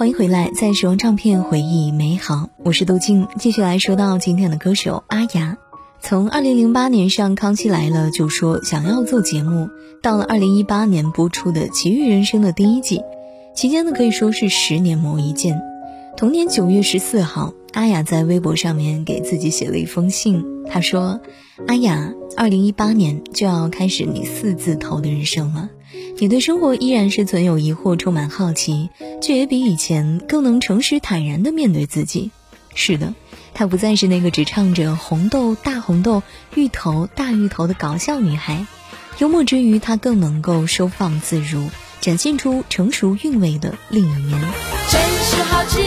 欢迎回来，在时光唱片回忆美好，我是杜静。继续来说到今天的歌手阿雅，从二零零八年上《康熙来了》就说想要做节目，到了二零一八年播出的《奇遇人生》的第一季，期间呢可以说是十年磨一剑。同年九月十四号，阿雅在微博上面给自己写了一封信，她说：“阿雅，二零一八年就要开始你四字头的人生了。”你对生活依然是存有疑惑，充满好奇，却也比以前更能诚实坦然地面对自己。是的，她不再是那个只唱着“红豆大红豆，芋头大芋头”的搞笑女孩。幽默之余，她更能够收放自如，展现出成熟韵味的另一面。真是好奇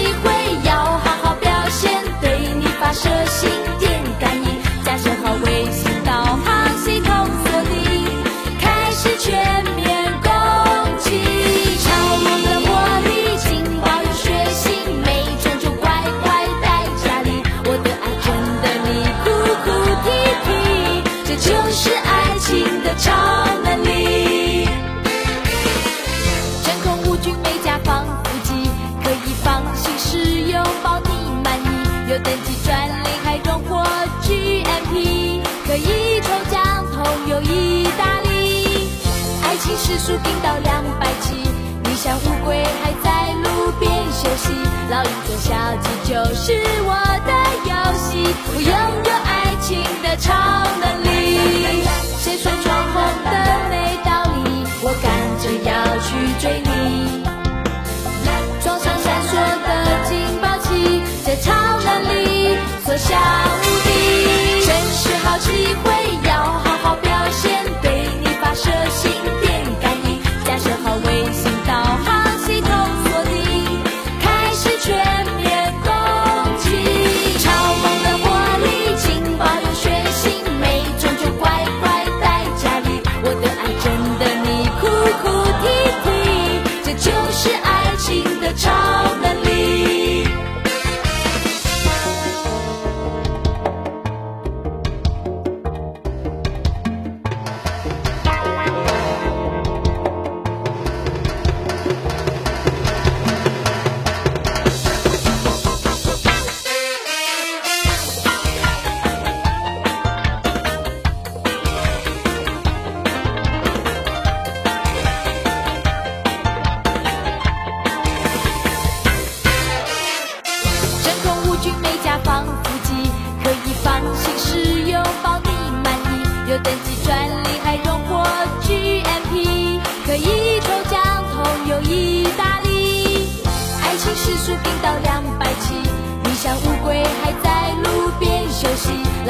时速定到两百七，你像乌龟还在路边休息，老鹰捉小鸡就是我的游戏，我拥有爱情的超能力。谁说闯红灯没道理？我赶着要去追你，装上闪烁的警报器，这超能力所向无敌，真是好机会，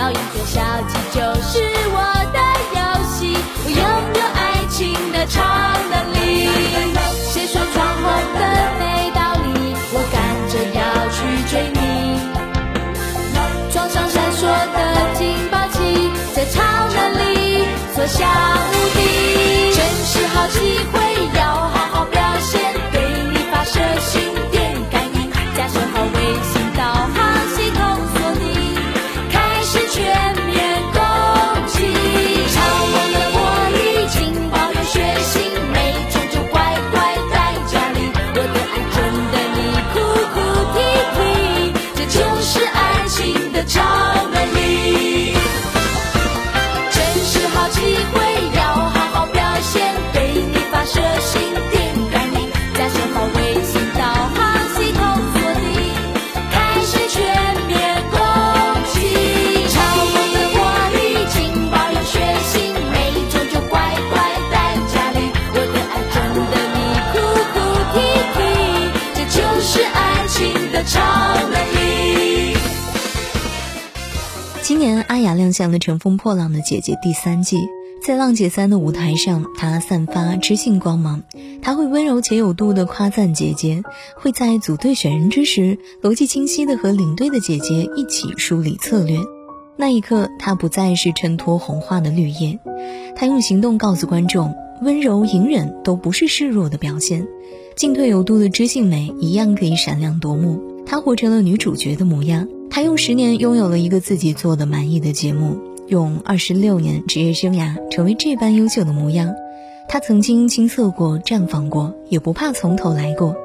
老鹰捉小鸡就是我的游戏，我拥有爱情的超能力。谁说闯红灯没道理？我赶着要去追你，装上闪烁的警报器，这超能力所向无敌，真是好机会，向了《乘风破浪的姐姐》第三季，在浪姐三的舞台上，她散发知性光芒。她会温柔且有度地夸赞姐姐，会在组队选人之时，逻辑清晰地和领队的姐姐一起梳理策略。那一刻，她不再是衬托红花的绿叶，她用行动告诉观众：温柔、隐忍都不是示弱的表现，进退有度的知性美一样可以闪亮夺目。她活成了女主角的模样。他用十年拥有了一个自己做的满意的节目。用二十六年职业生涯成为这般优秀的模样，他曾经青涩过、绽放过，也不怕从头来过。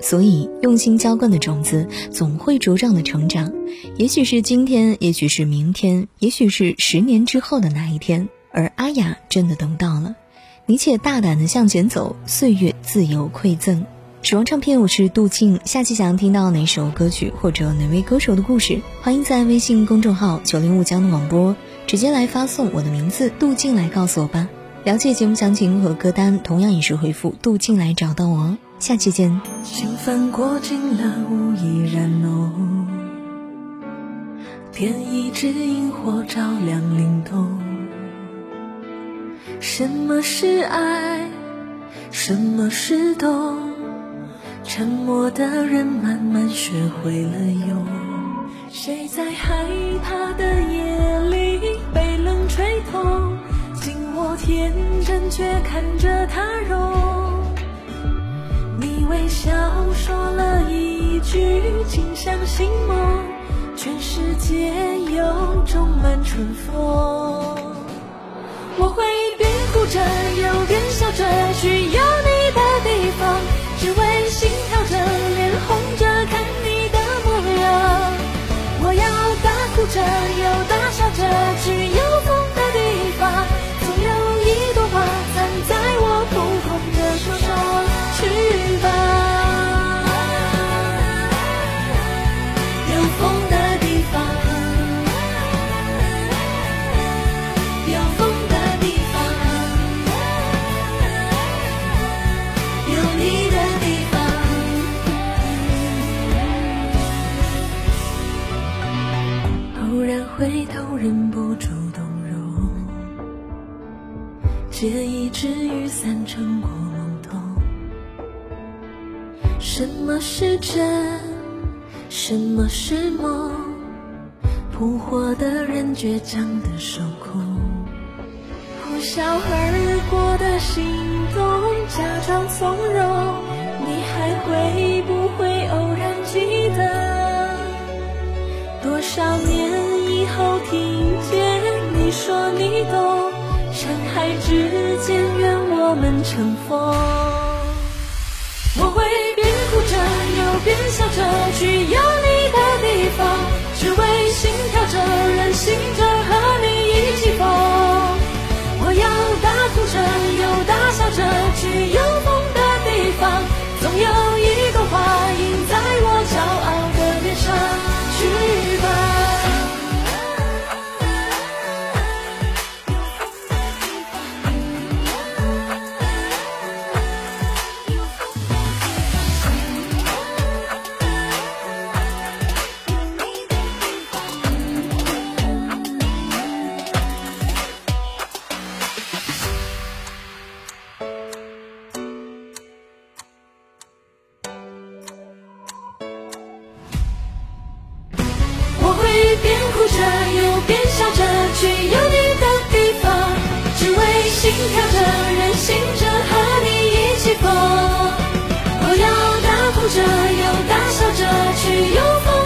所以，用心浇灌的种子总会茁壮的成长。也许是今天，也许是明天，也许是十年之后的那一天。而阿雅真的等到了，你且大胆的向前走，岁月自有馈赠。时光唱片，我是杜静。下期想要听到哪首歌曲或者哪位歌手的故事，欢迎在微信公众号“九零五江的广播”。直接来发送我的名字杜静来告诉我吧。了解节目详情和歌单，同样也是回复杜静来找到我哦。下期见。心翻过尽了无依然浓，点一支萤火照亮灵动。什么是爱？什么是懂？沉默的人慢慢学会了用。谁在害怕的夜里被冷吹痛？紧握？天真却看着他融，你微笑说了一句“请相信梦”，全世界又种满春风。我会边哭着又边笑着去回头忍不住动容，借一支雨伞撑过懵懂。什么是真？什么是梦？扑火的人，倔强的手空。呼啸而过的心动，假装从容。你还会不会偶然记得多少年？后听见你说你懂，山海之间愿我们成风。我会边哭着又边笑着去有你的地方，只为心跳着任性着和你一起疯。我要大哭着又大笑着去有风着，又边笑着去有你的地方，只为心跳着、任性着和你一起疯。我要大哭着，又大笑着去拥抱。